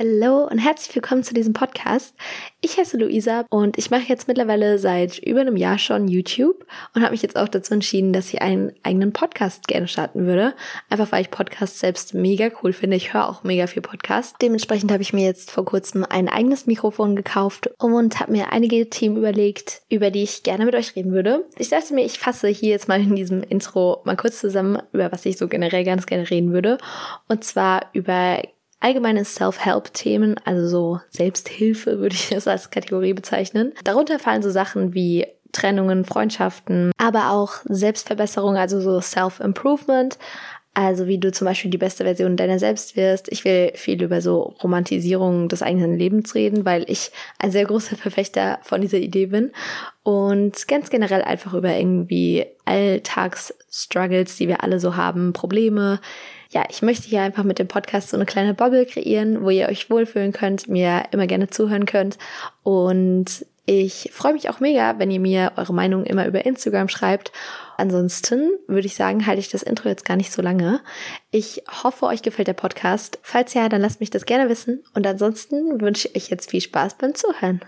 Hallo und herzlich willkommen zu diesem Podcast. Ich heiße Luisa und ich mache jetzt mittlerweile seit über einem Jahr schon YouTube und habe mich jetzt auch dazu entschieden, dass ich einen eigenen Podcast gerne starten würde. Einfach weil ich Podcasts selbst mega cool finde. Ich höre auch mega viel Podcast. Dementsprechend habe ich mir jetzt vor kurzem ein eigenes Mikrofon gekauft und habe mir einige Themen überlegt, über die ich gerne mit euch reden würde. Ich dachte mir, ich fasse hier jetzt mal in diesem Intro mal kurz zusammen, über was ich so generell ganz gerne reden würde. Und zwar über allgemeine Self-Help-Themen, also so Selbsthilfe würde ich das als Kategorie bezeichnen. Darunter fallen so Sachen wie Trennungen, Freundschaften, aber auch Selbstverbesserung, also so Self-Improvement. Also wie du zum Beispiel die beste Version deiner selbst wirst. Ich will viel über so Romantisierung des eigenen Lebens reden, weil ich ein sehr großer Verfechter von dieser Idee bin. Und ganz generell einfach über irgendwie Alltagsstruggles, die wir alle so haben, Probleme, ja, ich möchte hier einfach mit dem Podcast so eine kleine Bubble kreieren, wo ihr euch wohlfühlen könnt, mir immer gerne zuhören könnt. Und ich freue mich auch mega, wenn ihr mir eure Meinung immer über Instagram schreibt. Ansonsten würde ich sagen, halte ich das Intro jetzt gar nicht so lange. Ich hoffe, euch gefällt der Podcast. Falls ja, dann lasst mich das gerne wissen. Und ansonsten wünsche ich euch jetzt viel Spaß beim Zuhören.